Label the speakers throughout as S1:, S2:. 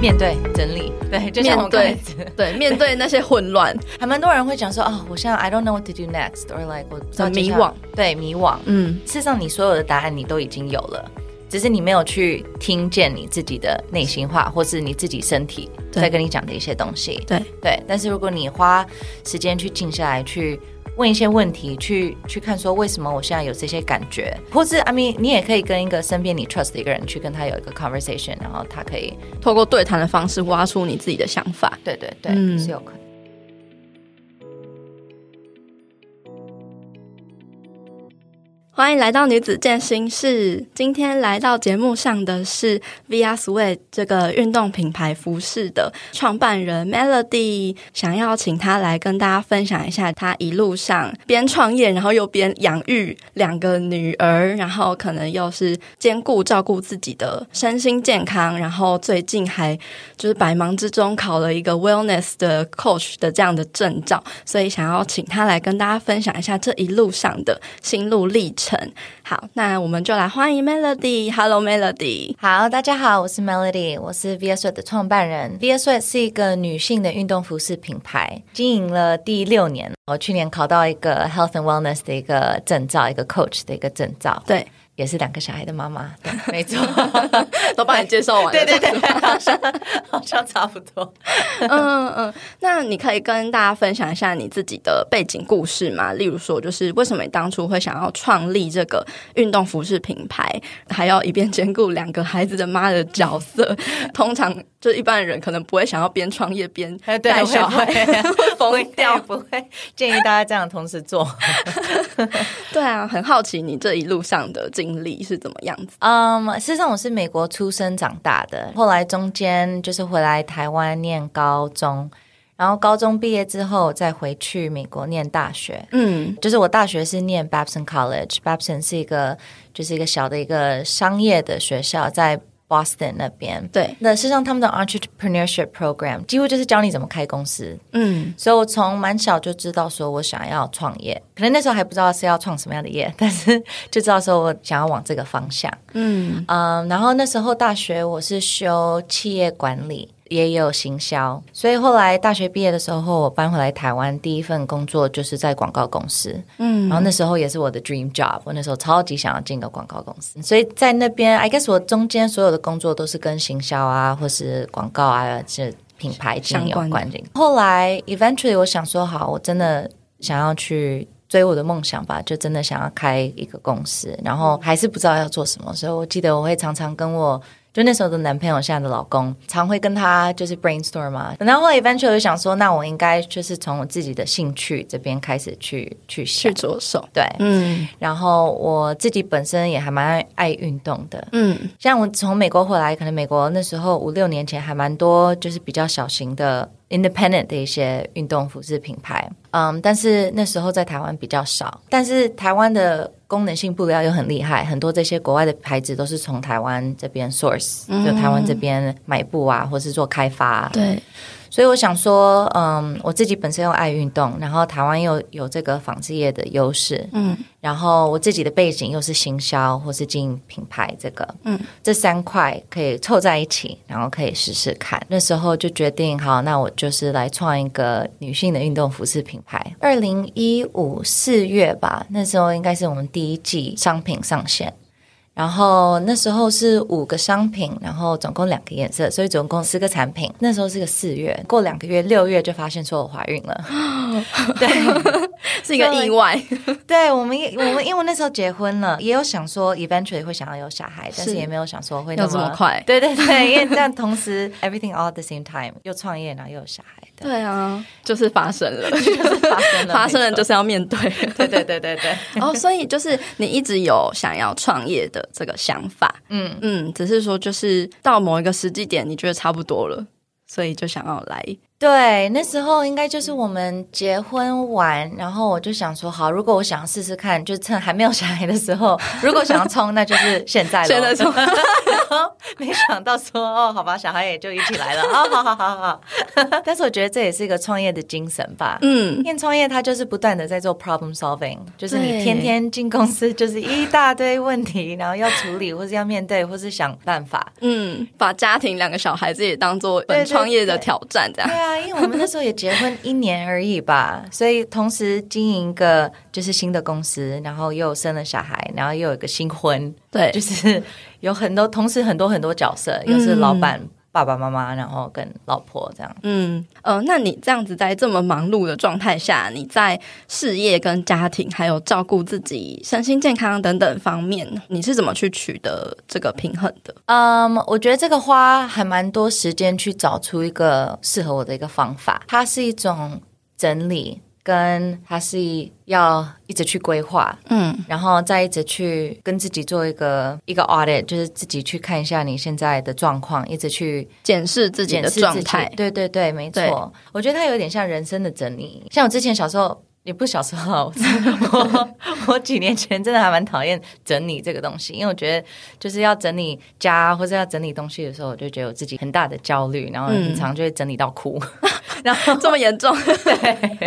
S1: 面对整理，对，就像我刚才
S2: 面对对面对那些混乱，
S1: 还蛮多人会讲说哦，我现在 I don't know what to do next，or like 我
S2: 很迷惘，
S1: 对，迷惘。
S2: 嗯，
S1: 事实上你所有的答案你都已经有了，只是你没有去听见你自己的内心话，或是你自己身体在跟你讲的一些东西。
S2: 对
S1: 对，但是如果你花时间去静下来去。问一些问题，去去看说为什么我现在有这些感觉，或是 I mean，你也可以跟一个身边你 trust 的一个人去跟他有一个 conversation，然后他可以
S2: 透过对谈的方式挖出你自己的想法。
S1: 对对对，
S2: 嗯，
S1: 是有可能。
S2: 欢迎来到女子健心室。今天来到节目上的是 Via Sweat 这个运动品牌服饰的创办人 Melody，想要请她来跟大家分享一下她一路上边创业，然后又边养育两个女儿，然后可能又是兼顾照顾自己的身心健康，然后最近还就是百忙之中考了一个 Wellness 的 Coach 的这样的证照，所以想要请她来跟大家分享一下这一路上的心路历程。好，那我们就来欢迎 Melody。Hello Melody，
S1: 好，大家好，我是 Melody，我是 VSW 的创办人。VSW 是一个女性的运动服饰品牌，经营了第六年。我去年考到一个 health and wellness 的一个证照，一个 coach 的一个证照。
S2: 对。
S1: 也是两个小孩的妈妈，对，没错，
S2: 都帮你介绍完了，
S1: 对对对，好像 好像差不多。
S2: 嗯嗯，那你可以跟大家分享一下你自己的背景故事吗？例如说，就是为什么你当初会想要创立这个运动服饰品牌，还要一边兼顾两个孩子的妈的角色？通常就一般人可能不会想要边创业边带小孩，疯掉，
S1: 不会建议大家这样同时做。
S2: 对啊，很好奇你这一路上的经经历是怎么样子？
S1: 嗯，事实上我是美国出生长大的，后来中间就是回来台湾念高中，然后高中毕业之后再回去美国念大学。嗯，就是我大学是念 Babson College，Babson 是一个就是一个小的一个商业的学校，在。Boston 那边，
S2: 对，
S1: 那事实上他们的 entrepreneurship program 几乎就是教你怎么开公司。嗯，所以我从蛮小就知道说我想要创业，可能那时候还不知道是要创什么样的业，但是就知道说我想要往这个方向。嗯嗯，然后那时候大学我是修企业管理。也有行销，所以后来大学毕业的时候，我搬回来台湾，第一份工作就是在广告公司。嗯，然后那时候也是我的 dream job，我那时候超级想要进个广告公司。所以在那边，I guess 我中间所有的工作都是跟行销啊，或是广告啊，这品牌经营有关系。后来 eventually 我想说，好，我真的想要去追我的梦想吧，就真的想要开一个公司，然后还是不知道要做什么。所以我记得我会常常跟我。就那时候的男朋友，现在的老公，常会跟他就是 brainstorm 嘛。然后后来 eventually 就想说，那我应该就是从我自己的兴趣这边开始去去去
S2: 着手。
S1: 对，嗯。然后我自己本身也还蛮爱，爱运动的，嗯。像我从美国回来，可能美国那时候五六年前还蛮多，就是比较小型的。Independent 的一些运动服饰品牌，嗯，但是那时候在台湾比较少。但是台湾的功能性布料又很厉害，很多这些国外的牌子都是从台湾这边 source，就台湾这边买布啊，或是做开发啊。
S2: 对。
S1: 所以我想说，嗯，我自己本身又爱运动，然后台湾又有这个纺织业的优势，嗯，然后我自己的背景又是行销或是经营品牌，这个，嗯，这三块可以凑在一起，然后可以试试看。那时候就决定，好，那我就是来创一个女性的运动服饰品牌。二零一五四月吧，那时候应该是我们第一季商品上线。然后那时候是五个商品，然后总共两个颜色，所以总共四个产品。那时候是个四月，过两个月六月就发现说我怀孕了，对，
S2: 是一个意外。
S1: 对我们，我们因为那时候结婚了，也有想说 eventually 会想要有小孩，但是也没有想说会那么，
S2: 这么快。
S1: 对对对，因为这样同时 everything all at the same time，又创业，然后又有小孩。
S2: 对，对啊，就是发生了，就是发生了，发生了就是要面对。
S1: 对对对对对。
S2: 哦，所以就是你一直有想要创业的这个想法，嗯嗯，只是说就是到某一个时机点，你觉得差不多了，所以就想要来。
S1: 对，那时候应该就是我们结婚完，然后我就想说，好，如果我想要试试看，就趁还没有小孩的时候，如果想要冲，那就是现在了。
S2: 现在冲。没想到说哦，好吧，小孩也就一起来了啊，好好好好好。但是我觉得这也是一个创业的精神吧，嗯，因为创业它就是不断的在做 problem solving，就是你天天进公司就是一大堆问题，然后要处理或是要面对或是想办法，
S1: 嗯，把家庭两个小孩子也当做本创业的挑战这样。对，对，对，对啊，因为我们那时候也结婚一年而已吧，所以同时经营一个就是新的公司，然后又生了小孩，然后又有一个新婚，对，就是有很多同时很多很多角色，又是老板。嗯爸爸妈妈，然后跟老婆这样。嗯，呃，那你这样子在这么忙碌的状态下，你在事业跟家庭，还有照顾自己身心健康等等方面，你是怎么去取得这个平衡的？嗯，我觉得这个花还蛮多时间去找出一个适合我的一个方法。它是一种整理。跟他是要一直去规划，嗯，然后再一直去跟自己做一个一个 audit，就是自己去看一下你现在的状况，一直去检视自己的状态。对对对，没错。我觉得它有点像人生的整理。像我之前小时候，也不是小时候，我我几年前真的还蛮讨厌整理这个东西，因为我觉得就是要整理家或者要整理东西的时候，我就觉得我自己很大的焦虑，然后很常就会整理到哭，嗯、然后这么严重。对。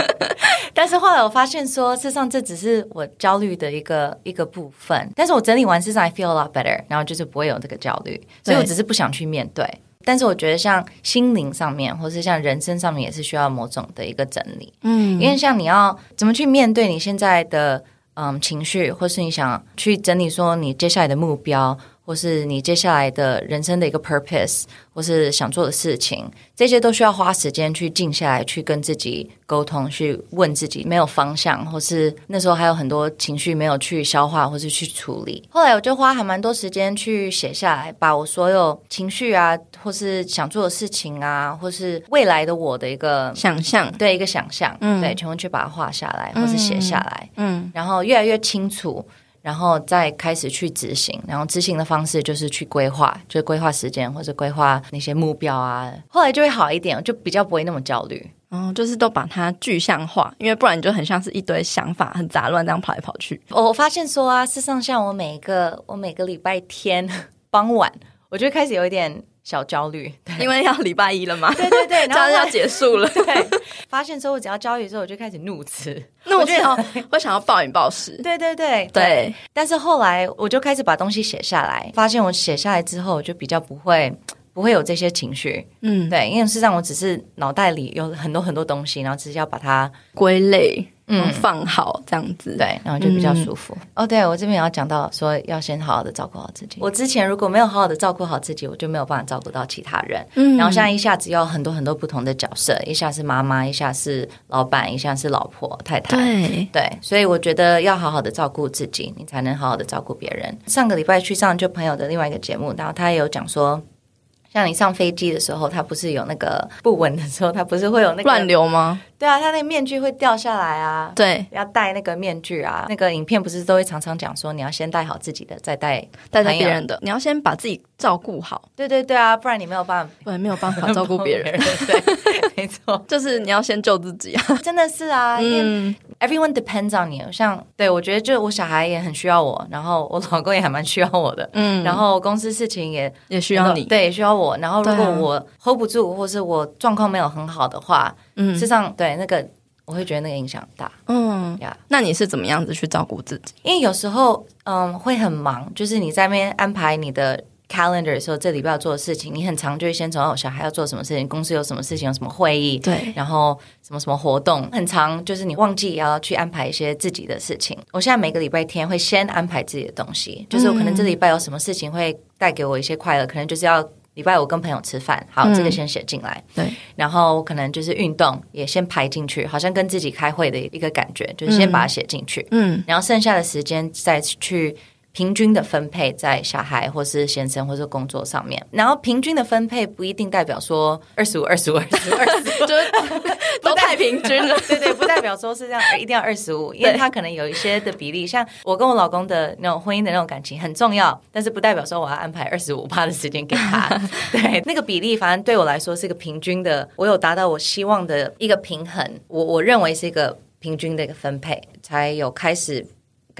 S1: 但是后来我发现说，事实上这只是我焦虑的一个一个部分。但是我整理完，事实上 I feel a lot better，然后就是不会有这个焦虑。所以我只是不想去面对。但是我觉得像心灵上面，或是像人生上面，也是需要某种的一个整理。嗯，因为像你要怎么去面对你现在的嗯情绪，或是你想去整理说你接下来的目标。或是你接下来的人生的一个 purpose，或是想做的事情，这些都需要花时间去静下来，去跟自己沟通，去问自己没有方向，或是那时候还有很多情绪没有去消化，或是去处理。后来我就花还蛮多时间去写下来，把我所有情绪啊，或是想做的事情啊，或是未来的我的一个想象，对一个想象，嗯，对，全部去把它画下来，或是写下来，嗯，然后越来越清楚。然后再开始去执行，然后执行的方式就是去规划，就是规划时间或者规划那些目标啊。后来就会好一点，就比较不会那么焦虑。嗯，就是都把它具象化，因为不然你就很像是一堆想法很杂乱这样跑来跑去。我发现说啊，事实上像我每一个我每个礼拜天 傍晚，我就开始有一点。小焦虑，因为要礼拜一了嘛，对 对对，然后要结束了。对，发现说我只要焦虑之后，我就开始怒吃，怒吃，我 想要暴饮暴食。对对对对，对。但是后来我就开始把东西写下来，发现我写下来之后，我就比较不会不会有这些情绪。嗯，对，因为事实上我只是脑袋里有很多很多东西，然后只是要把它归类。嗯，放好这样子，对，然后就比较舒服。哦、嗯，对，我这边也要讲到说，要先好好的照顾好自己。我之前如果没有好好的照顾好自己，我就没有办法照顾到其他人。嗯，然后现在一下子有很多很多不同的角色，一下是妈妈，一下是老板，一下是老婆太太。对对，所以我觉得要好好的照顾自己，你才能好好的照顾别人。上个礼拜去上就朋友的另外一个节目，然后他也有讲说。像你上飞机的时候，它不是有那个不稳的时候，它不是会有那个乱流吗？对啊，它那个面具会掉下来啊。对，要戴那个面具啊。那个影片不是都会常常讲说，你要先戴好自己的，再戴戴别人的。你要先把自己照顾好。对对对啊，不然你没有办法，对，没有办法照顾别人。对，没错，就是你要先救自己啊。真的是啊，嗯。Everyone depends on you。像对我觉得，就我小孩也很需要我，然后我老公也还蛮需要我的，嗯，然后公司事情也也需要你，对，也需要我。然后如果我 hold 不住，或是我状况没有很好的话，嗯，事实上对那个我会觉得那个影响大，嗯呀。那你是怎么样子去照顾自己？因为有时候嗯会很忙，就是你在那边安排你的。Calendar 的时候，这礼拜要做的事情，你很常就会先从哦，小孩要做什么事情，公司有什么事情，有什么会议，对，然后什么什么活动，很常就是你忘记也要去安排一些自己的事情。我现在每个礼拜天会先安排自己的东西，就是我可能这礼拜有什么事情会带给我一些快乐，嗯、可能就是要礼拜五跟朋友吃饭，好，嗯、这个先写进来，对，然后可能就是运动也先排进去，好像跟自己开会的一个感觉，就是先把它写进去，嗯，然后剩下的时间再去。平均的分配在小孩或是先生或是工作上面，然后平均的分配不一定代表说二十五、二十五、二十五、二十五，就是 都太平均了。对对，不代表说是这样，一定要二十五，因为他可能有一些的比例，像我跟我老公的那种婚姻的那种感情很重要，但是不代表说我要安排二十五趴的时间给他。对，那个比例反正对我来说是一个平均的，我有达到我希望的一个平衡，我我认为是一个平均的一个分配，才有开始。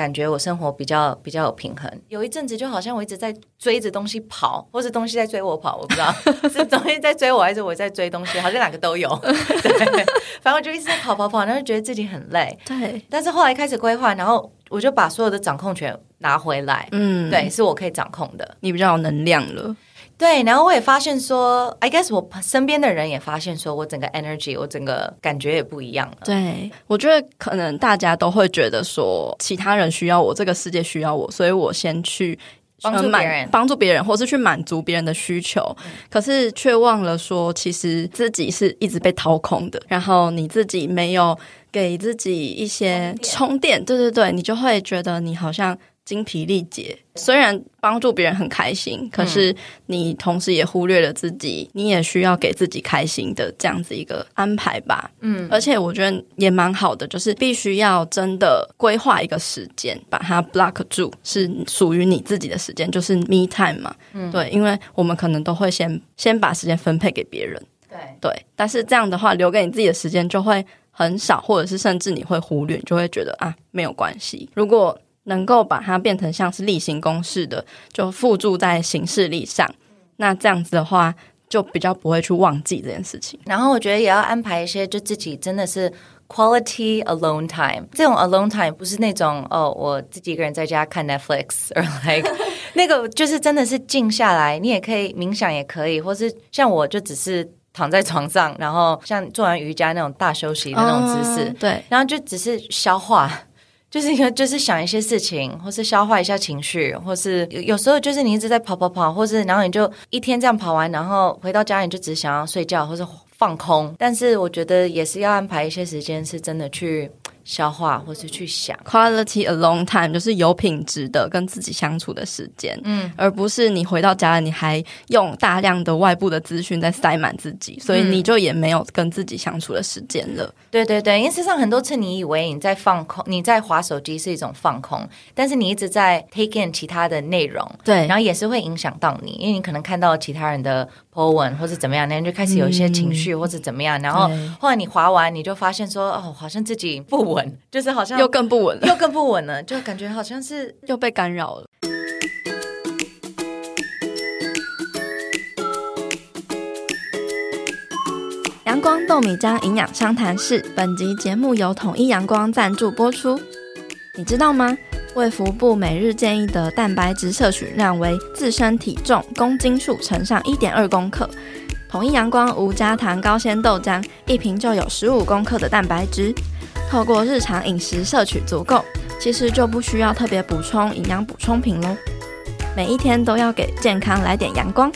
S1: 感觉我生活比较比较有平衡。有一阵子就好像我一直在追着东西跑，或是东西在追我跑，我不知道 是东西在追我还是我在追东西，好像两个都有。对，反正我就一直在跑跑跑，然后觉得自己很累。
S2: 对，
S1: 但是后来开始规划，然后我就把所有的掌控权拿回来。嗯，对，是我可以掌控的。
S2: 你比较有能量了。
S1: 对，然后我也发现说，I guess 我身边的人也发现说，我整个 energy，我整个感觉也不一样了。
S2: 对，我觉得可能大家都会觉得说，其他人需要我，这个世界需要我，所以我先去
S1: 帮助别人，
S2: 帮助别人，或是去满足别人的需求。嗯。可是却忘了说，其实自己是一直被掏空的，然后你自己没有给自己一些充电。对对对，你就会觉得你好像。精疲力竭，虽然帮助别人很开心，可是你同时也忽略了自己，你也需要给自己开心的这样子一个安排吧。嗯，而且我觉得也蛮好的，就是必须要真的规划一个时间，把它 block 住，是属于你自己的时间，就是 me time 嘛。嗯，对，因为我们可能都会先先把时间分配给别人，
S1: 对
S2: 对，但是这样的话，留给你自己的时间就会很少，或者是甚至你会忽略，就会觉得啊，没有关系。如果能够把它变成像是例行公事的，就附注在行事历上。那这样子的话，就比较不会去忘记这件事情。
S1: 然后我觉得也要安排一些，就自己真的是 quality alone time。这种 alone time 不是那种哦，我自己一个人在家看 Netflix，而 like 那个就是真的是静下来。你也可以冥想，也可以，或是像我就只是躺在床上，然后像做完瑜伽那种大休息的那种姿势，
S2: 嗯，对，
S1: 然后就只是消化。就是一个，就是想一些事情，或是消化一下情绪，或是有有时候就是你一直在跑跑跑，或是然后你就一天这样跑完，然后回到家你就只想要睡觉，或是放空。但是我觉得也是要安排一些时间，是真的去。消化，或是去想。
S2: Quality alone time，就是有品质的跟自己相处的时间，嗯，而不是你回到家了，你还用大量的外部的资讯在塞满自己，所以你就也没有跟自己相处的时间了。嗯、
S1: 对对对，因为事实上很多次你以为你在放空，你在划手机是一种放空，但是你一直在 take in 其他的内容，
S2: 对，
S1: 然后也是会影响到你，因为你可能看到其他人的 po 文或者怎么样，那你就开始有一些情绪或者怎么样，嗯、然后后来你划完，你就发现说，哦，好像自己不稳，就是好像。
S2: 又更不稳了，
S1: 又更不稳了，就感觉好像是
S2: 又被干扰了。阳光豆米浆营养商谈室，本集节目由统一阳光赞助播出。你知道吗？卫福部每日建议的蛋白质摄取量为自身体重公斤数乘上一点二公克。统一阳光无加糖高纤豆浆，一瓶就有十五公克的蛋白质。透过日常饮食摄取足够，其实就不需要特别补充营养补充品喽。每一天都要给健康来点阳光。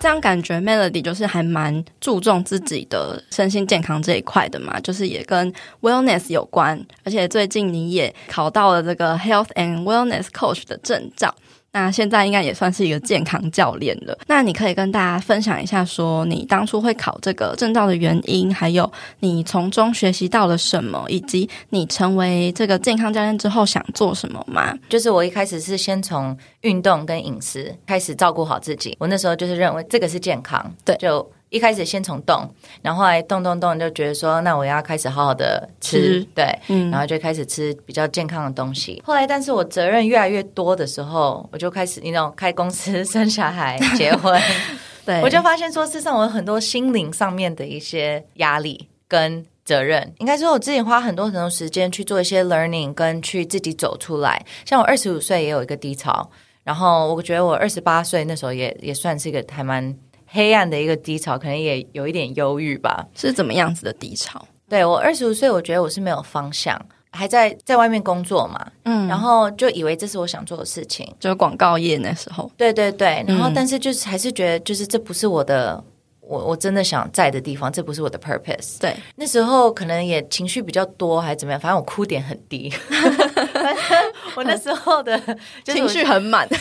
S2: 这样感觉，Melody 就是还蛮注重自己的身心健康这一块的嘛，就是也跟 Wellness 有关，而且最近你也考到了这个 Health and Wellness Coach 的证照。那现在应该也算是一个健康教练了。那你可以跟大家分享一下，说你当初会考这个证照的原因，还有你从中学习到了什么，以及你成为这个健康教练之后想做什么吗？
S1: 就是我一开始是先从运动跟饮食开始照顾好自己。我那时候就是认为这个是健康，对，就。一开始先从动，然后后来动动动就觉得说，那我要开始好好的吃，吃对，嗯，然后就开始吃比较健康的东西。后来，但是我责任越来越多的时候，我就开始那种开公司、生小孩、结婚，对，我就发现说，事实上我有很多心灵上面的一些压力跟责任。应该说，我自己花很多很多时间去做一些 learning，跟去自己走出来。像我二十五岁也有一个低潮，然后我觉得我二十八岁那时候也也算是一个还蛮。黑暗的一个低潮，可能也有一点忧郁吧。
S2: 是怎么样子的低潮？
S1: 对，我二十五岁，我觉得我是没有方向，还在在外面工作嘛，嗯，然后就以为这是我想做的事情，
S2: 就是广告业那时候。
S1: 对对对，然后但是就是还是觉得，就是这不是我的，我我真的想在的地方，这不是我的 purpose。
S2: 对，
S1: 那时候可能也情绪比较多，还是怎么样，反正我哭点很低。我那时候的
S2: 情绪很满。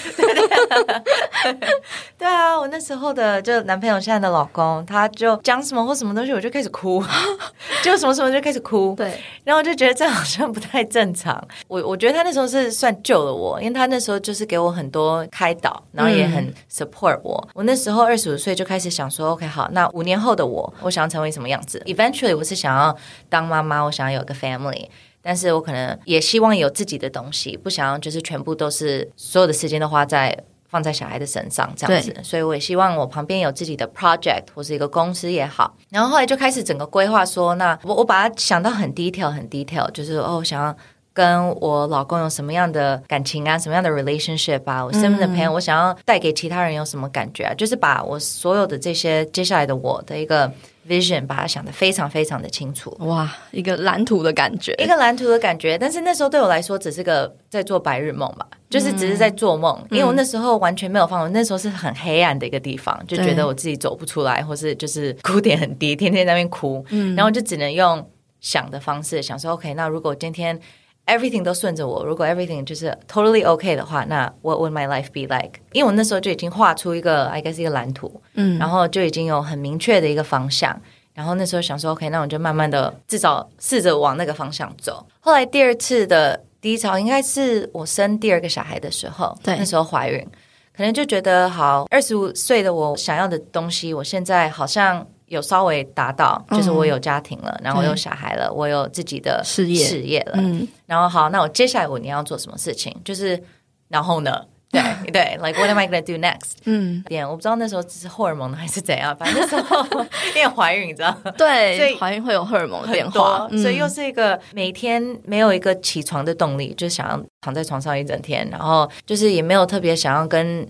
S1: 对啊，我那时候的就男朋友现在的老公，他就讲什么或什么东西，我就开始哭，就什么什么就开始哭。
S2: 对，
S1: 然后我就觉得这好像不太正常。我我觉得他那时候是算救了我，因为他那时候就是给我很多开导，然后也很 support 我。嗯、我那时候二十五岁就开始想说，OK，好，那五年后的我，我想要成为什么样子？Eventually，我是想要当妈妈，我想要有个 family。但是我可能也希望有自己的东西，不想要就是全部都是所有的时间都花在放在小孩的身上这样子。所以我也希望我旁边有自己的 project 或是一个公司也好。然后后来就开始整个规划说，那我我把它想到很 detail 很 detail，就是哦，想要跟我老公有什么样的感情啊，什么样的 relationship 啊，我身边的朋友，我想要带给其他人有什么感觉啊，就是把我所有的这些接下来的我的一个。Vision 把它想得非常非常的清楚，
S2: 哇，一个蓝图的感觉，
S1: 一个蓝图的感觉。但是那时候对我来说只是个在做白日梦吧，就是只是在做梦，嗯、因为我那时候完全没有放，我那时候是很黑暗的一个地方，就觉得我自己走不出来，或是就是哭点很低，天天在那边哭，嗯、然后就只能用想的方式想说，OK，那如果今天。Everything 都顺着我，如果 Everything 就是 totally OK 的话，那 What would my life be like？因为我那时候就已经画出一个 I guess 一个蓝图，嗯，然后就已经有很明确的一个方向。然后那时候想说 OK，那我就慢慢的至少试着往那个方向走。后来第二次的低潮应该是我生第二个小孩的时候，对，那时候怀孕，可能就觉得好，二十五岁的我想要的东西，我现在好像。有稍微达到，就是我有家庭了，嗯、然后我有小孩了，我有自己的事业事业了。嗯，然后好，那我接下来五年要做什么事情？就是然后呢？对 对，like what am I gonna do next？嗯，点我不知道那时候只是荷尔蒙还是怎样，反正那时候 因为怀孕，你知道？
S2: 对，所以怀孕会有荷尔蒙的变化，
S1: 所以又是一个每天没有一个起床的动力，就想要躺在床上一整天，然后就是也没有特别想要跟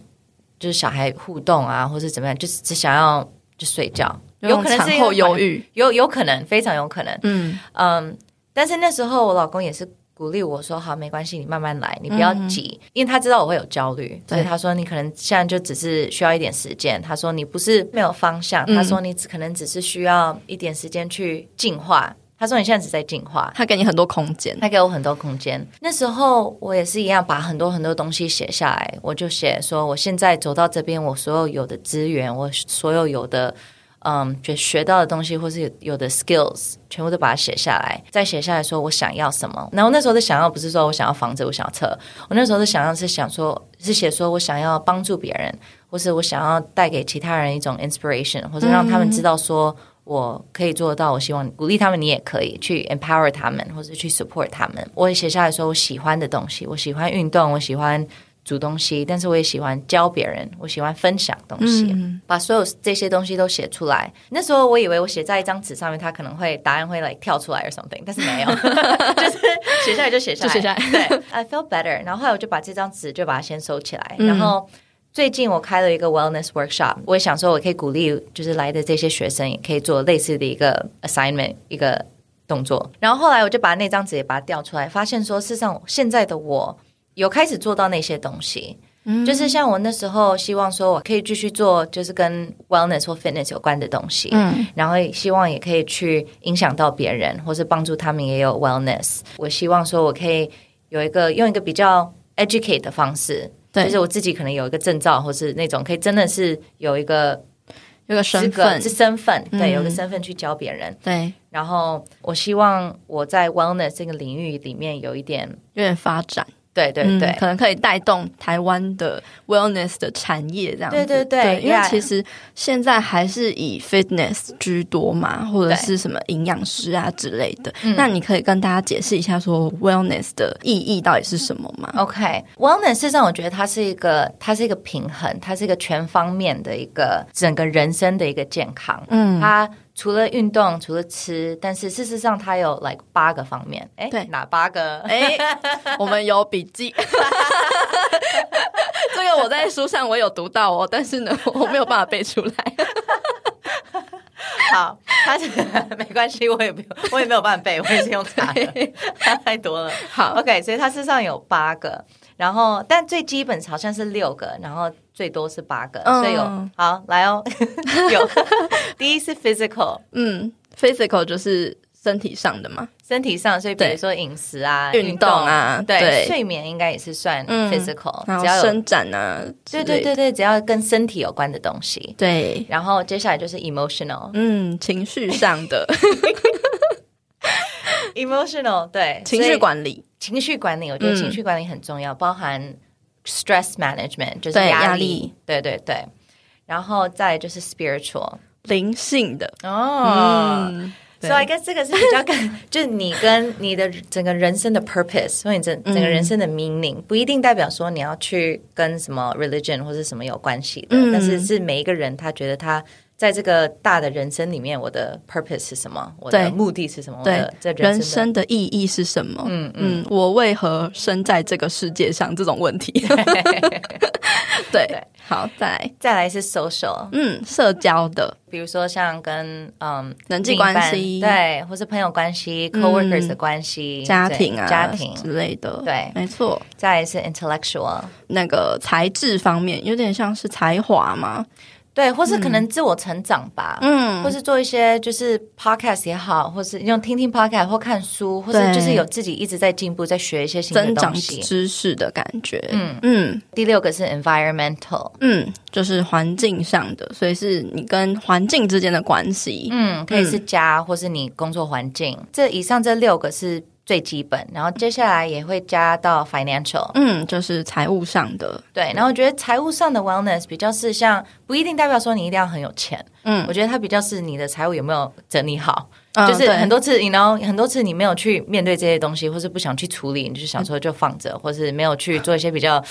S1: 就是小孩互动啊，或是怎么样，就是只想要就睡觉。有可能是产后忧郁，有有可能，非常有可能。嗯嗯，但是那时候我老公也是鼓励我说：“好，没关系，你慢慢来，你不要急。嗯”因为他知道我会有焦虑，所以他说：“你可能现在就只是需要一点时间。”他说：“你不是没有方向，嗯、他说你只可能只是需要一点时间去进化。”他说：“你现在只在进化。”
S2: 他给你很多空间，
S1: 他给我很多空间。那时候我也是一样，把很多很多东西写下来，我就写说：“我现在走到这边，我所有有的资源，我所有有的。”嗯，就学到的东西，或是有有的 skills，全部都把它写下来，再写下来说我想要什么。然后那时候的想要不是说我想要房子，我想要车。我那时候的想要是想说，是写说我想要帮助别人，或是我想要带给其他人一种 inspiration，或者让他们知道说我可以做得到。我希望鼓励他们，你也可以去 empower 他们，或者去 support 他们。我也写下来说我喜欢的东西，我喜欢运动，我喜欢。煮东西，但是我也喜欢教别人，我喜欢分享东西，嗯、把所有这些东西都写出来。那时候我以为我写在一张纸上面，它可能会答案会来、like, 跳出来 or something，但是没有，就是写下来就写下来，写下来。对，I feel better。然后后来我就把这张纸就把它先收起来。嗯、然后最近我开了一个 wellness workshop，我也想说我可以鼓励，就是来的这些学生也可以做类似的一个 assignment 一个动作。然后后来我就把那张纸也把它调出来，发现说，事实上现在的我。有开始做到那些东西，嗯，就是像我那时候希望说，我可以继续做，就是跟 wellness 或 fitness 有关的东西，嗯，然后希望也可以去影响到别人，或是帮助他们也有 wellness。我希望说我可以有一个用一个比较 educate 的方式，对，就是我自己可能有一个证照，或是那种可以真的是有一个
S2: 有个身份，
S1: 是身份，对，有个身份去教别人，
S2: 对。
S1: 然后我希望我在 wellness 这个领域里面有一点
S2: 有点发展。
S1: 对对对、嗯，
S2: 可能可以带动台湾的 wellness 的产业这样子。
S1: 对对对，对
S2: 因为其实现在还是以 fitness 居多嘛，或者是什么营养师啊之类的。那你可以跟大家解释一下，说 wellness 的意义到底是什么吗
S1: ？OK，wellness 事实上我觉得它是一个，它是一个平衡，它是一个全方面的一个整个人生的一个健康。嗯，它。除了运动，除了吃，但是事实上它有 like 八个方面。哎，对，哪八个？
S2: 哎，我们有笔记。这个我在书上我有读到哦，但是呢，我没有办法背出来。
S1: 好，他是没关系，我也没有，我也没有办法背，我也是用查的，太多了。好，OK，所以它事实上有八个。然后，但最基本好像是六个，然后最多是八个，嗯、所以有好来哦。有。第一是 physical，
S2: 嗯，physical 就是身体上的嘛，
S1: 身体上，所以比如说饮食啊、
S2: 运动啊，
S1: 对，
S2: 对。
S1: 睡眠应该也是算 physical，
S2: 只要伸展啊，
S1: 对对对对，只要跟身体有关的东西，
S2: 对。
S1: 然后接下来就是 emotional，
S2: 嗯，情绪上的。
S1: emotional，对，
S2: 情绪管理，
S1: 情绪管理，我觉得情绪管理很重要，包含 stress management，就是压力，对对对。然后再就是 spiritual，
S2: 灵性的。
S1: 哦。所以，我觉得这个是比较跟，就是你跟你的整个人生的 purpose，所以你整整个人生的 meaning，不一定代表说你要去跟什么 religion 或者什么有关系的，但是是每一个人他觉得他在这个大的人生里面，我的 purpose 是什么，我的目的是什么，
S2: 对，这人生的意义是什么？嗯嗯，我为何生在这个世界上？这种问题，对。好，再来，
S1: 再来是 social，
S2: 嗯，社交的，
S1: 比如说像跟嗯
S2: 人际关系，
S1: 对，或是朋友关系、嗯、coworkers 的关系、
S2: 家庭啊、
S1: 家庭。
S2: 之类的，
S1: 对，
S2: 没错。
S1: 再来是 intellectual，
S2: 那个才智方面，有点像是才华嘛。
S1: 对，或是可能自我成长吧，嗯，或是做一些就是 podcast 也好，或是用听听 podcast 或看书，或是就是有自己一直在进步，在学一些新的东西，
S2: 增长知识的感觉，嗯。
S1: 嗯。第六个是 environmental，
S2: 嗯，就是环境上的，所以是你跟环境之间的关系，
S1: 嗯，可以是家，或是你工作环境。这以上这六个是。最基本，然后接下来也会加到 financial，
S2: 嗯，就是财务上的。
S1: 对，然后我觉得财务上的 wellness 比较是像，不一定代表说你一定要很有钱，嗯，我觉得它比较是你的财务有没有整理好，嗯、就是很多次，你然后很多次你没有去面对这些东西，或是不想去处理，你就是想说就放着，嗯、或是没有去做一些比较。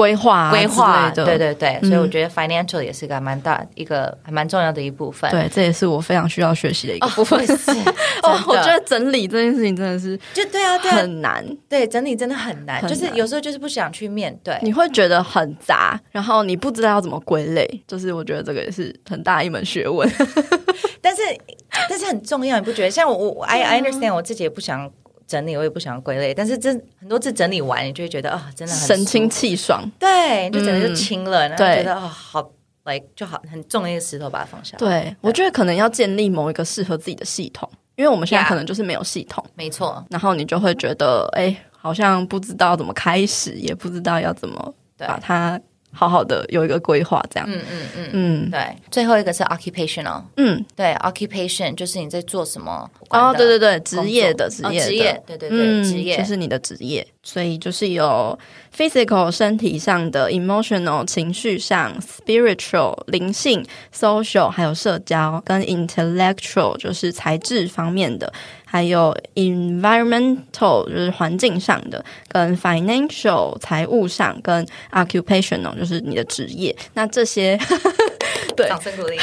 S2: 规划
S1: 规划，对对对，所以我觉得 financial 也是个蛮大一个还蛮重要的一部分。
S2: 对，这也是我非常需要学习的一个部分。哦，我觉得整理这件事情真的是，
S1: 就对啊，对，
S2: 很难。
S1: 对，整理真的很难，就是有时候就是不想去面对，
S2: 你会觉得很杂，然后你不知道要怎么归类。就是我觉得这个也是很大一门学问，
S1: 但是但是很重要，你不觉得？像我我 I I understand，我自己也不想。整理我也不想归类，但是这很多次整理完，你就会觉得啊、哦，真的很
S2: 神清气爽，
S1: 对，就整个就清了，嗯、然后觉得啊、哦，好，like 就好，很重的一个石头把它放下。
S2: 对，对。我觉得可能要建立某一个适合自己的系统，因为我们现在可能就是没有系统，
S1: 没错。
S2: 然后你就会觉得，哎，好像不知道怎么开始，也不知道要怎么把它。好好的有一个规划，这样，嗯嗯嗯嗯，
S1: 对。最后一个是 occupational，嗯，对，occupation 就是你在做什么？
S2: 哦，对对对，职业的职业
S1: 职业，对对对，职业
S2: 就是你的职业。所以就是有 physical 身体上的，emotional 情绪上，spiritual 灵性，social 还有社交，跟 intellectual 就是才智方面的，还有 environmental 就是环境上的，跟 financial 财务上，跟 occupational 就是你的职业。那这些，对，
S1: 掌声鼓励，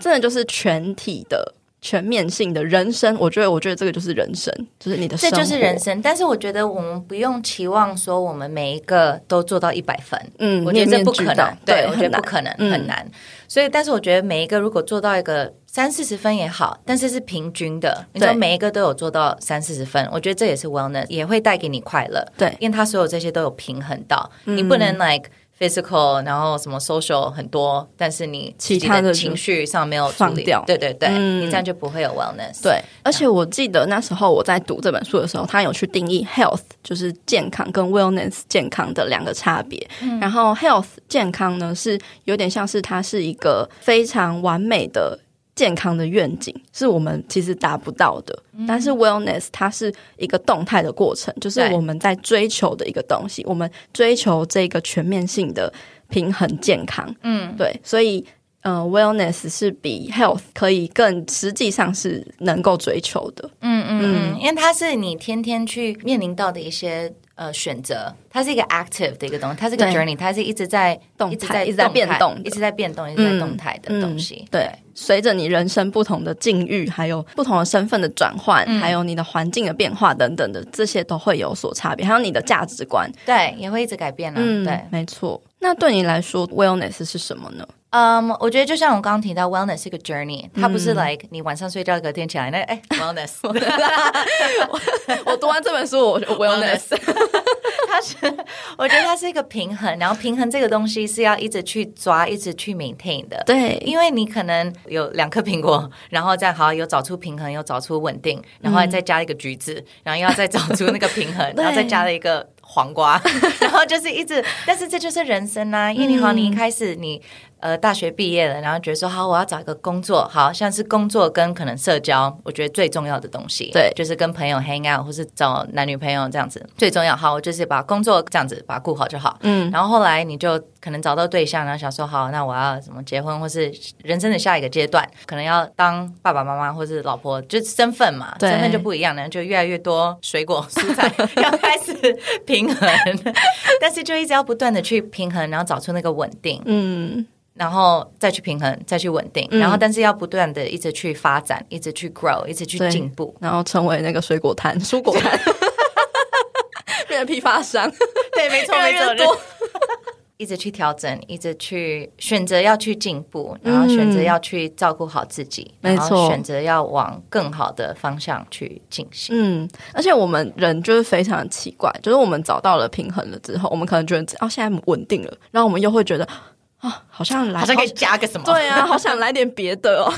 S2: 真的就是全体的。全面性的人生，我觉得，我觉得这个就是人生，就是你的生活，
S1: 这就是人生。但是我觉得我们不用期望说我们每一个都做到一百分，嗯，我觉得这不可能，对，我觉得不可能，很难。嗯、所以，但是我觉得每一个如果做到一个三四十分也好，但是是平均的，你说每一个都有做到三四十分，我觉得这也是 wellness，也会带给你快乐，对，因为他所有这些都有平衡到，嗯、你不能 like。physical，然后什么 social 很多，但是你其他的情绪上没有
S2: 放掉，
S1: 对对对，嗯、你这样就不会有 wellness。
S2: 对，而且我记得那时候我在读这本书的时候，他有去定义 health 就是健康跟 wellness 健康的两个差别。嗯、然后 health 健康呢是有点像是它是一个非常完美的。健康的愿景是我们其实达不到的，嗯、但是 wellness 它是一个动态的过程，就是我们在追求的一个东西，我们追求这个全面性的平衡健康。嗯，对，所以呃，wellness 是比 health 可以更实际上是能够追求的。
S1: 嗯嗯嗯，因为它是你天天去面临到的一些。呃，选择它是一个 active 的一个东西，它是一个 journey，它是一直在
S2: 动态，
S1: 一直在，一直在变动，一直在变动，一直在动态的东西。
S2: 对，随着你人生不同的境遇，还有不同的身份的转换，还有你的环境的变化等等的，这些都会有所差别。还有你的价值观，
S1: 对，也会一直改变啊。对，
S2: 没错。那对你来说，wellness 是什么呢？
S1: 嗯，um, 我觉得就像我刚刚提到，wellness 是一个 journey，它不是 like 你晚上睡觉隔天起来那哎 wellness。我读完这本书，我 wellness，它它是，我觉得它是一个平衡，然后平衡这个东西是要一直去抓，一直去 maintain 的。
S2: 对，
S1: 因为你可能有两颗苹果，然后再好有找出平衡，有找出稳定，然后再加一个橘子，嗯、然后要再找出那个平衡，然后再加了一个。黄瓜，然后就是一直，但是这就是人生啊！因为你好，你一开始你呃大学毕业了，然后觉得说好，我要找一个工作，好像是工作跟可能社交，我觉得最重要的东西，
S2: 对，
S1: 就是跟朋友 hang out 或是找男女朋友这样子最重要。好，我就是把工作这样子把它顾好就好。嗯，然后后来你就可能找到对象，然后想说好，那我要怎么结婚，或是人生的下一个阶段，可能要当爸爸妈妈或是老婆，就身份嘛，身份就不一样，然后就越来越多水果蔬菜要 开始平。平衡，但是就一直要不断的去平衡，然后找出那个稳定，嗯，然后再去平衡，再去稳定，嗯、然后但是要不断的一直去发展，一直去 grow，一直去进步，
S2: 然后成为那个水果摊、蔬果摊，变成批发商，
S1: 对，没错，没错。一直去调整，一直去选择要去进步，然后选择要去照顾好自己，嗯、然后选择要往更好的方向去进行。
S2: 嗯，而且我们人就是非常的奇怪，就是我们找到了平衡了之后，我们可能觉得哦，现在稳定了，然后我们又会觉得啊、哦，好像来
S1: 好像可以加个什么？
S2: 对啊，好想来点别的哦。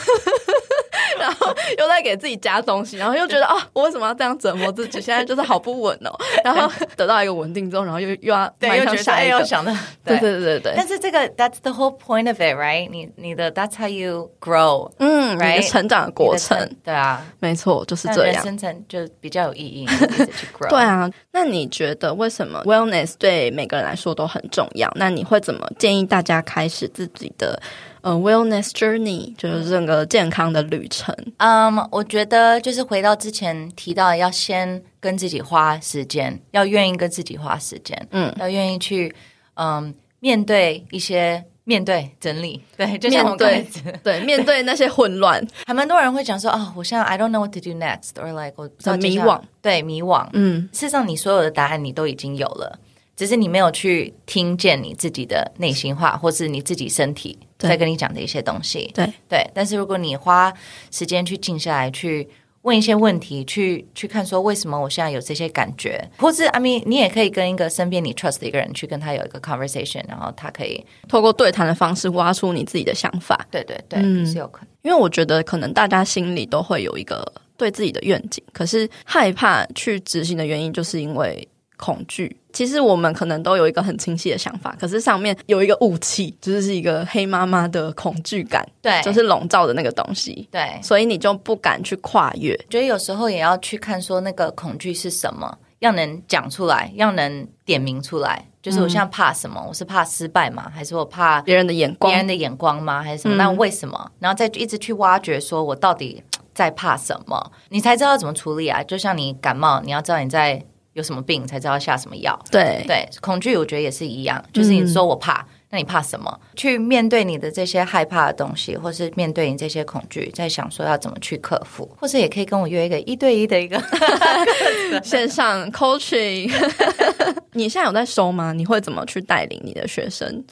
S2: 然后又在给自己加东西，然后又觉得啊，我为什么要这样折磨自己？现在就是好不稳哦。然后得到一个稳定之后，然后又又要迈向下一个。
S1: 想的，
S2: 对对对对。
S1: 但是这个 That's the whole point of it, right？你你的 That's how you grow，
S2: 嗯，right？你的成长的过程，
S1: 对啊，
S2: 没错，就是这样。
S1: 生成就比较有意义。
S2: 对啊，那你觉得为什么 Wellness 对每个人来说都很重要？那你会怎么建议大家开始自己的？呃、uh，wellness journey 就是整个健康的旅程。
S1: 嗯，um, 我觉得就是回到之前提到，要先跟自己花时间，要愿意跟自己花时间，嗯，要愿意去嗯、um, 面对一些面对整理，对，就像我
S2: 对对 面对那些混乱，
S1: 还蛮多人会讲说啊、哦，我现在 I don't know what to do next，or like 我
S2: 很迷惘，
S1: 对，迷惘，嗯，事实上你所有的答案你都已经有了。只是你没有去听见你自己的内心话，或是你自己身体在跟你讲的一些东西。
S2: 对
S1: 对，但是如果你花时间去静下来，去问一些问题，去去看说为什么我现在有这些感觉，或是 I mean，你也可以跟一个身边你 trust 的一个人去跟他有一个 conversation，然后他可以
S2: 透过对谈的方式挖出你自己的想法。
S1: 对对对，嗯，是有可能。
S2: 因为我觉得可能大家心里都会有一个对自己的愿景，可是害怕去执行的原因，就是因为。恐惧，其实我们可能都有一个很清晰的想法，可是上面有一个雾气，就是是一个黑妈妈的恐惧感，
S1: 对，
S2: 就是笼罩的那个东西，
S1: 对，
S2: 所以你就不敢去跨越。
S1: 觉得有时候也要去看说那个恐惧是什么，要能讲出来，要能点名出来。就是我现在怕什么？嗯、我是怕失败吗？还是我怕
S2: 别人的眼光？
S1: 别人的眼光吗？还是什么？嗯、那为什么？然后再一直去挖掘，说我到底在怕什么？你才知道怎么处理啊！就像你感冒，你要知道你在。有什么病才知道下什么药？
S2: 对
S1: 对，恐惧我觉得也是一样，就是你说我怕，嗯、那你怕什么？去面对你的这些害怕的东西，或是面对你这些恐惧，在想说要怎么去克服，或是也可以跟我约一个一对一的一个
S2: 线上 coaching。你现在有在收吗？你会怎么去带领你的学生？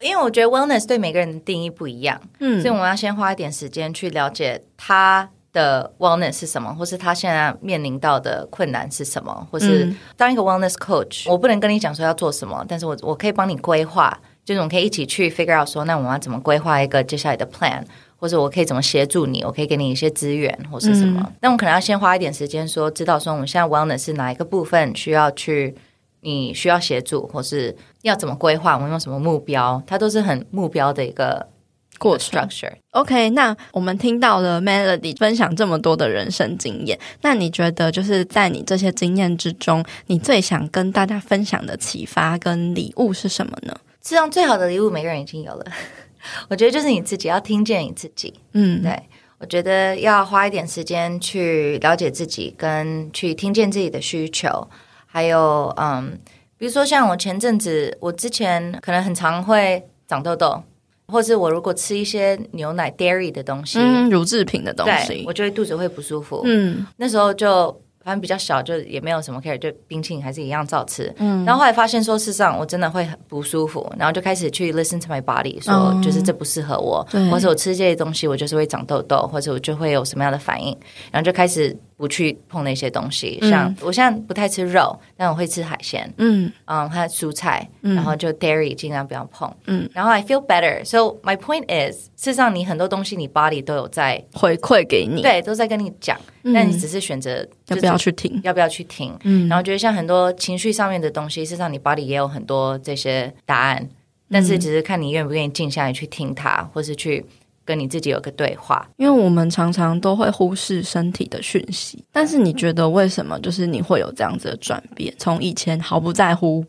S1: 因为我觉得 wellness 对每个人的定义不一样，嗯，所以我们要先花一点时间去了解他。的 wellness 是什么，或是他现在面临到的困难是什么，或是当一个 wellness coach，、嗯、我不能跟你讲说要做什么，但是我我可以帮你规划，就是我们可以一起去 figure out 说，那我们要怎么规划一个接下来的 plan，或者我可以怎么协助你，我可以给你一些资源或是什么，嗯、那我们可能要先花一点时间说，知道说我们现在 wellness 是哪一个部分需要去，你需要协助，或是要怎么规划，我们用什么目标，它都是很目标的一个。过 structure
S2: OK，那我们听到了 Melody 分享这么多的人生经验，那你觉得就是在你这些经验之中，你最想跟大家分享的启发跟礼物是什么呢？
S1: 实际上，最好的礼物每个人已经有了，我觉得就是你自己要听见你自己。嗯，对，我觉得要花一点时间去了解自己，跟去听见自己的需求，还有嗯，比如说像我前阵子，我之前可能很常会长痘痘。或是我如果吃一些牛奶 dairy 的东西，
S2: 嗯，乳制品的东西，
S1: 我就会肚子会不舒服。嗯，那时候就反正比较小，就也没有什么 care，就冰淇淋还是一样照吃。嗯，然后后来发现说，事实上我真的会很不舒服，然后就开始去 listen to my body，说就是这不适合我，嗯、或者我吃这些东西，我就是会长痘痘，或者我就会有什么样的反应，然后就开始不去碰那些东西。嗯、像我现在不太吃肉，但我会吃海鲜。嗯嗯，还有蔬菜，嗯、然后就 dairy 尽量不要碰。嗯，然后 I feel better. So my point is，事实上你很多东西你 body 都有在
S2: 回馈给你，
S1: 对，都在跟你讲，嗯、但你只是选择
S2: 要不要去听，
S1: 要不要去听。嗯，然后觉得像很多情绪上面的东西，事实上你 body 也有很多这些答案，但是只是看你愿不愿意静下来去听它，或是去。跟你自己有个对话，
S2: 因为我们常常都会忽视身体的讯息。但是你觉得为什么？就是你会有这样子的转变，从以前毫不在乎，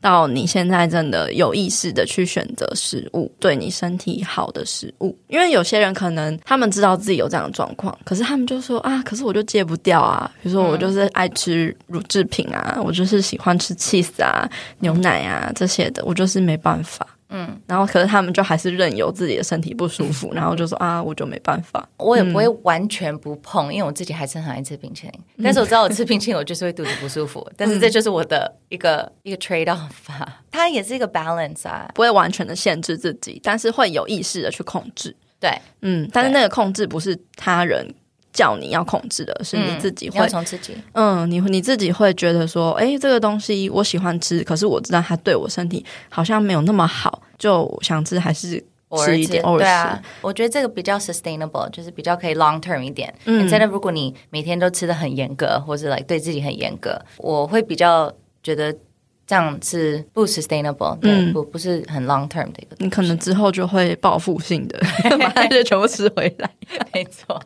S2: 到你现在真的有意识的去选择食物，对你身体好的食物。因为有些人可能他们知道自己有这样的状况，可是他们就说啊，可是我就戒不掉啊。比如说我就是爱吃乳制品啊，我就是喜欢吃 cheese 啊、牛奶啊这些的，我就是没办法。嗯，然后可是他们就还是任由自己的身体不舒服，然后就说啊，我就没办法。
S1: 我也不会完全不碰，嗯、因为我自己还是很爱吃冰淇淋。但是我知道我吃冰淇淋，我就是会肚子不舒服。嗯、但是这就是我的一个一个 trade off 啊，它也是一个 balance 啊，
S2: 不会完全的限制自己，但是会有意识的去控制。
S1: 对，
S2: 嗯，但是那个控制不是他人。叫你要控制的是你自己会，
S1: 从自己，
S2: 嗯，你你自己会觉得说，哎，这个东西我喜欢吃，可是我知道它对我身体好像没有那么好，就想吃还是吃一点。对啊，
S1: 我觉得这个比较 sustainable，就是比较可以 long term 一点。嗯，真的，如果你每天都吃的很严格，或者 like 对自己很严格，我会比较觉得。这样是不 sustainable，嗯，不不是很 long term 的一个。
S2: 你可能之后就会报复性的，把那些全部吃回来。
S1: 没错，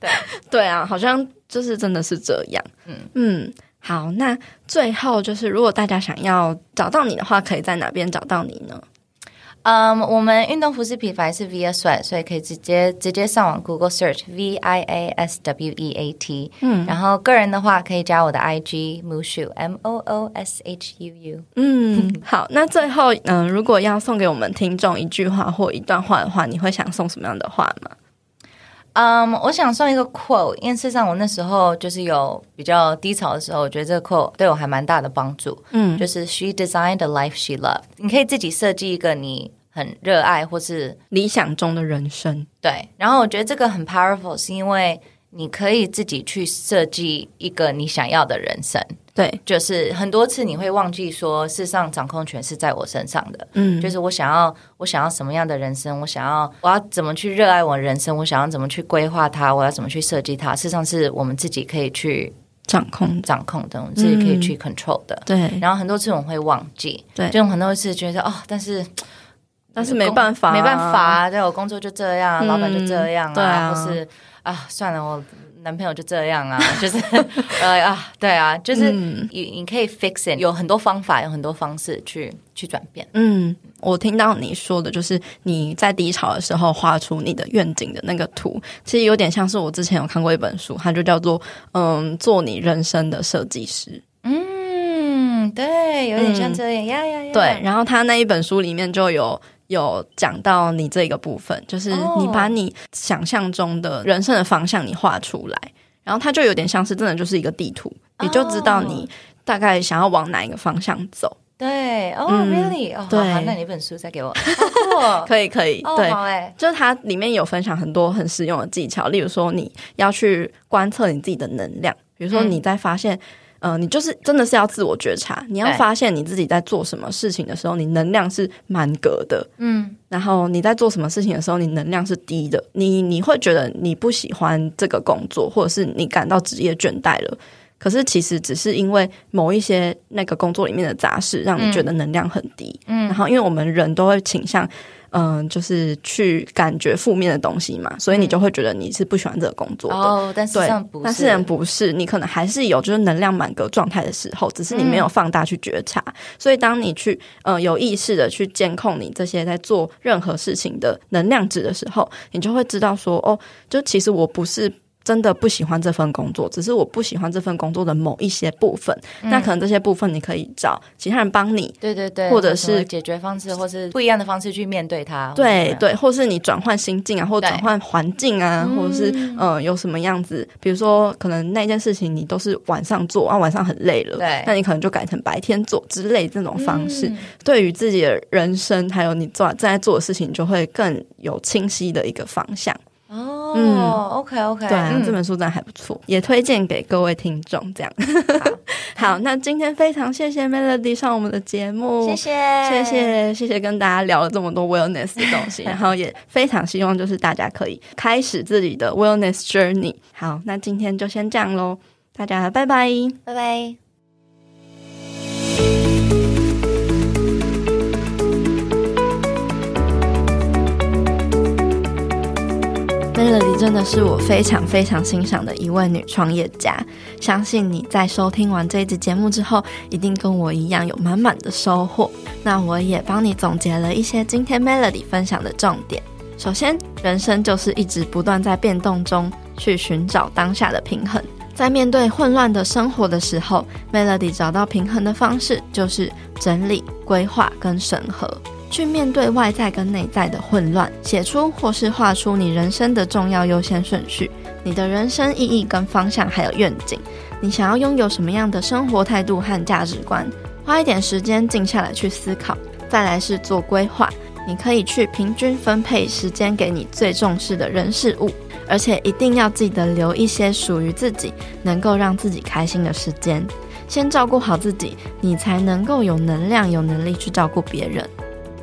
S1: 对
S2: 对啊，好像就是真的是这样。嗯嗯，好，那最后就是，如果大家想要找到你的话，可以在哪边找到你呢？
S1: 嗯，um, 我们运动服饰品牌是 Via Sweat，所以可以直接直接上网 Google Search V I A S W E A T。嗯，然后个人的话可以加我的 IG Mooshu M O O S H U U。
S2: 嗯，好，那最后嗯、呃，如果要送给我们听众一句话或一段话的话，你会想送什么样的话吗？
S1: 嗯，um, 我想送一个 quote，因为事实上我那时候就是有比较低潮的时候，我觉得这个 quote 对我还蛮大的帮助。嗯，就是 She designed the life she loved。你可以自己设计一个你很热爱或是
S2: 理想中的人生。
S1: 对，然后我觉得这个很 powerful，是因为你可以自己去设计一个你想要的人生。
S2: 对，
S1: 就是很多次你会忘记说，事实上掌控权是在我身上的。嗯，就是我想要，我想要什么样的人生，我想要，我要怎么去热爱我的人生，我想要怎么去规划它，我要怎么去设计它。事实上是我们自己可以去
S2: 掌控、
S1: 掌控的，我们自己可以去 control 的。
S2: 对。
S1: 然后很多次我们会忘记，对，就很多次觉得哦，但是
S2: 但是没办法，
S1: 没办法，对我工作就这样，老板就这样啊，或是啊，算了，我。男朋友就这样啊，就是呃啊，对啊，就是你你可以 fix it，有很多方法，有很多方式去去转变。
S2: 嗯，我听到你说的就是你在低潮的时候画出你的愿景的那个图，其实有点像是我之前有看过一本书，它就叫做嗯，做你人生的设计师。
S1: 嗯，对，有点像这样呀呀呀。
S2: 对，然后他那一本书里面就有。有讲到你这个部分，就是你把你想象中的人生的方向你画出来，然后它就有点像是真的就是一个地图，你就知道你大概想要往哪一个方向走。
S1: 对，哦，really？哦，对，那你本书再给我，
S2: 可以，可以，对，就是它里面有分享很多很实用的技巧，例如说你要去观测你自己的能量，比如说你在发现。嗯、呃，你就是真的是要自我觉察，你要发现你自己在做什么事情的时候，你能量是满格的，嗯，然后你在做什么事情的时候，你能量是低的，你你会觉得你不喜欢这个工作，或者是你感到职业倦怠了，可是其实只是因为某一些那个工作里面的杂事，让你觉得能量很低，嗯，然后因为我们人都会倾向。嗯，就是去感觉负面的东西嘛，所以你就会觉得你是不喜欢这个工作的。
S1: 哦，但是，
S2: 但实际上不是，你可能还是有就是能量满格状态的时候，只是你没有放大去觉察。嗯、所以当你去嗯有意识的去监控你这些在做任何事情的能量值的时候，你就会知道说，哦，就其实我不是。真的不喜欢这份工作，只是我不喜欢这份工作的某一些部分。嗯、那可能这些部分你可以找其他人帮你，
S1: 对对对，
S2: 或者是
S1: 解决方式，或是不一样的方式去面对它。
S2: 对对，或是你转换心境啊，或转换环境啊，或者是嗯、呃，有什么样子？比如说，可能那件事情你都是晚上做啊，晚上很累了，对，那你可能就改成白天做之类这种方式。嗯、对于自己的人生，还有你做正在做的事情，就会更有清晰的一个方向。
S1: 哦，嗯，OK OK，
S2: 对啊，嗯、这本书真的还不错，也推荐给各位听众。这样，好，好，那今天非常谢谢 Melody 上我们的节目，
S1: 谢谢，
S2: 谢谢，谢谢跟大家聊了这么多 Wellness 的东西，然后也非常希望就是大家可以开始自己的 Wellness Journey。好，那今天就先这样喽，大家拜拜，
S1: 拜拜。
S2: Melody 真的是我非常非常欣赏的一位女创业家，相信你在收听完这一集节目之后，一定跟我一样有满满的收获。那我也帮你总结了一些今天 Melody 分享的重点。首先，人生就是一直不断在变动中去寻找当下的平衡，在面对混乱的生活的时候，Melody 找到平衡的方式就是整理、规划跟审核。去面对外在跟内在的混乱，写出或是画出你人生的重要优先顺序，你的人生意义跟方向还有愿景，你想要拥有什么样的生活态度和价值观？花一点时间静下来去思考。再来是做规划，你可以去平均分配时间给你最重视的人事物，而且一定要记得留一些属于自己能够让自己开心的时间。先照顾好自己，你才能够有能量、有能力去照顾别人。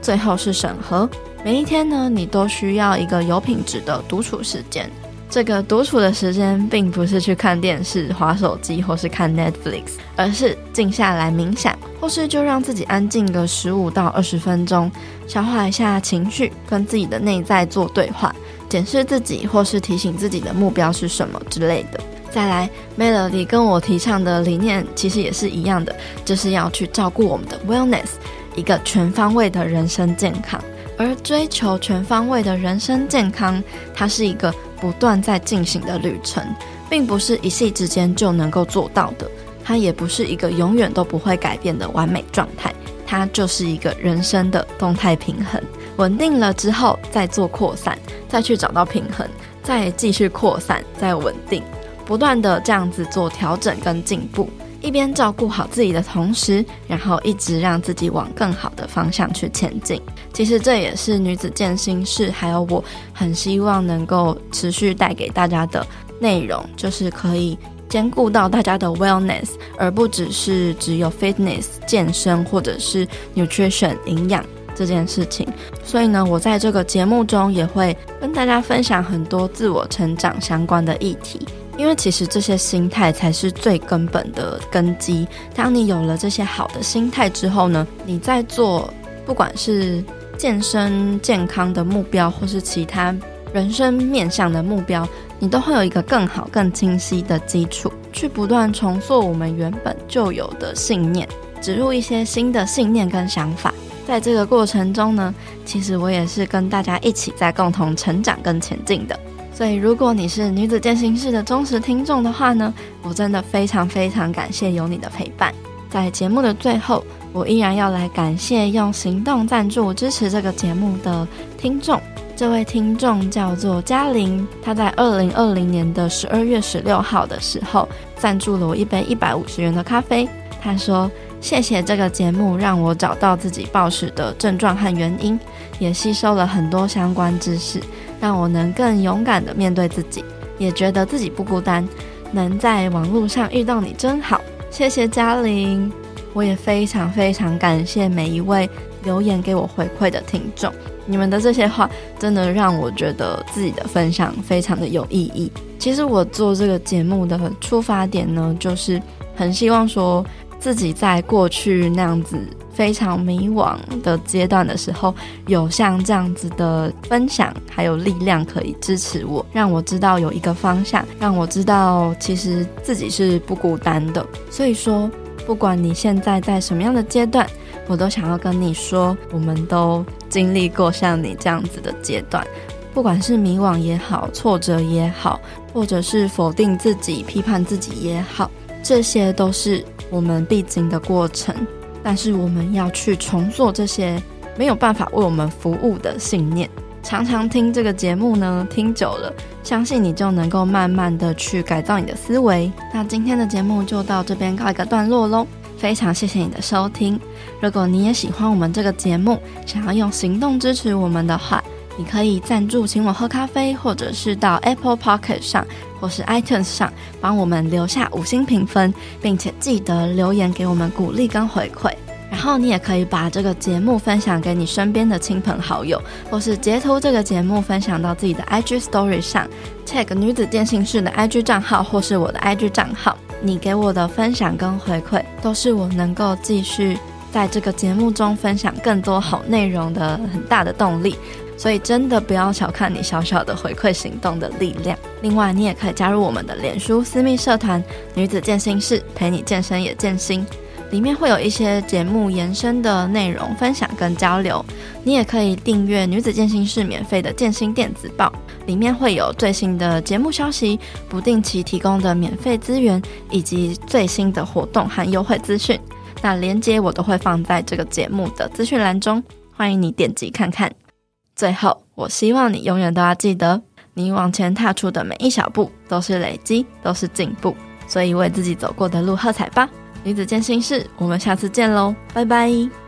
S2: 最后是审核，每一天呢，你都需要一个有品质的独处时间。这个独处的时间，并不是去看电视、滑手机或是看 Netflix，而是静下来冥想，或是就让自己安静个十五到二十分钟，消化一下情绪，跟自己的内在做对话，检视自己，或是提醒自己的目标是什么之类的。再来，Melody 跟我提倡的理念其实也是一样的，就是要去照顾我们的 Wellness。一个全方位的人生健康，而追求全方位的人生健康，它是一个不断在进行的旅程，并不是一夕之间就能够做到的。它也不是一个永远都不会改变的完美状态，它就是一个人生的动态平衡。稳定了之后，再做扩散，再去找到平衡，再继续扩散，再稳定，不断的这样子做调整跟进步。一边照顾好自己的同时，然后一直让自己往更好的方向去前进。其实这也是女子健心室，还有我很希望能够持续带给大家的内容，就是可以兼顾到大家的 wellness，而不只是只有 fitness 健身或者是 nutrition 营养这件事情。所以呢，我在这个节目中也会跟大家分享很多自我成长相关的议题。因为其实这些心态才是最根本的根基。当你有了这些好的心态之后呢，你在做不管是健身健康的目标，或是其他人生面向的目标，你都会有一个更好、更清晰的基础，去不断重塑我们原本就有的信念，植入一些新的信念跟想法。在这个过程中呢，其实我也是跟大家一起在共同成长跟前进的。所以，如果你是女子健行室的忠实听众的话呢，我真的非常非常感谢有你的陪伴。在节目的最后，我依然要来感谢用行动赞助支持这个节目的听众。这位听众叫做嘉玲，她在二零二零年的十二月十六号的时候赞助了我一杯一百五十元的咖啡。她说：“谢谢这个节目，让我找到自己暴食的症状和原因，也吸收了很多相关知识。”让我能更勇敢地面对自己，也觉得自己不孤单。能在网络上遇到你真好，谢谢嘉玲。我也非常非常感谢每一位留言给我回馈的听众，你们的这些话真的让我觉得自己的分享非常的有意义。其实我做这个节目的出发点呢，就是很希望说自己在过去那样子。非常迷惘的阶段的时候，有像这样子的分享，还有力量可以支持我，让我知道有一个方向，让我知道其实自己是不孤单的。所以说，不管你现在在什么样的阶段，我都想要跟你说，我们都经历过像你这样子的阶段，不管是迷惘也好，挫折也好，或者是否定自己、批判自己也好，这些都是我们必经的过程。但是我们要去重做这些没有办法为我们服务的信念。常常听这个节目呢，听久了，相信你就能够慢慢的去改造你的思维。那今天的节目就到这边告一个段落喽。非常谢谢你的收听。如果你也喜欢我们这个节目，想要用行动支持我们的话，你可以赞助请我喝咖啡，或者是到 Apple Pocket 上或是 iTunes 上帮我们留下五星评分，并且记得留言给我们鼓励跟回馈。然后你也可以把这个节目分享给你身边的亲朋好友，或是截图这个节目分享到自己的 IG Story 上，tag 女子电信室的 IG 账号或是我的 IG 账号。你给我的分享跟回馈，都是我能够继续在这个节目中分享更多好内容的很大的动力。所以真的不要小看你小小的回馈行动的力量。另外，你也可以加入我们的脸书私密社团“女子健心室”，陪你健身也健心。里面会有一些节目延伸的内容分享跟交流。你也可以订阅“女子健心室”免费的健心电子报，里面会有最新的节目消息、不定期提供的免费资源以及最新的活动和优惠资讯。那连接我都会放在这个节目的资讯栏中，欢迎你点击看看。最后，我希望你永远都要记得，你往前踏出的每一小步都是累积，都是进步。所以，为自己走过的路喝彩吧！女子健心事，我们下次见喽，拜拜。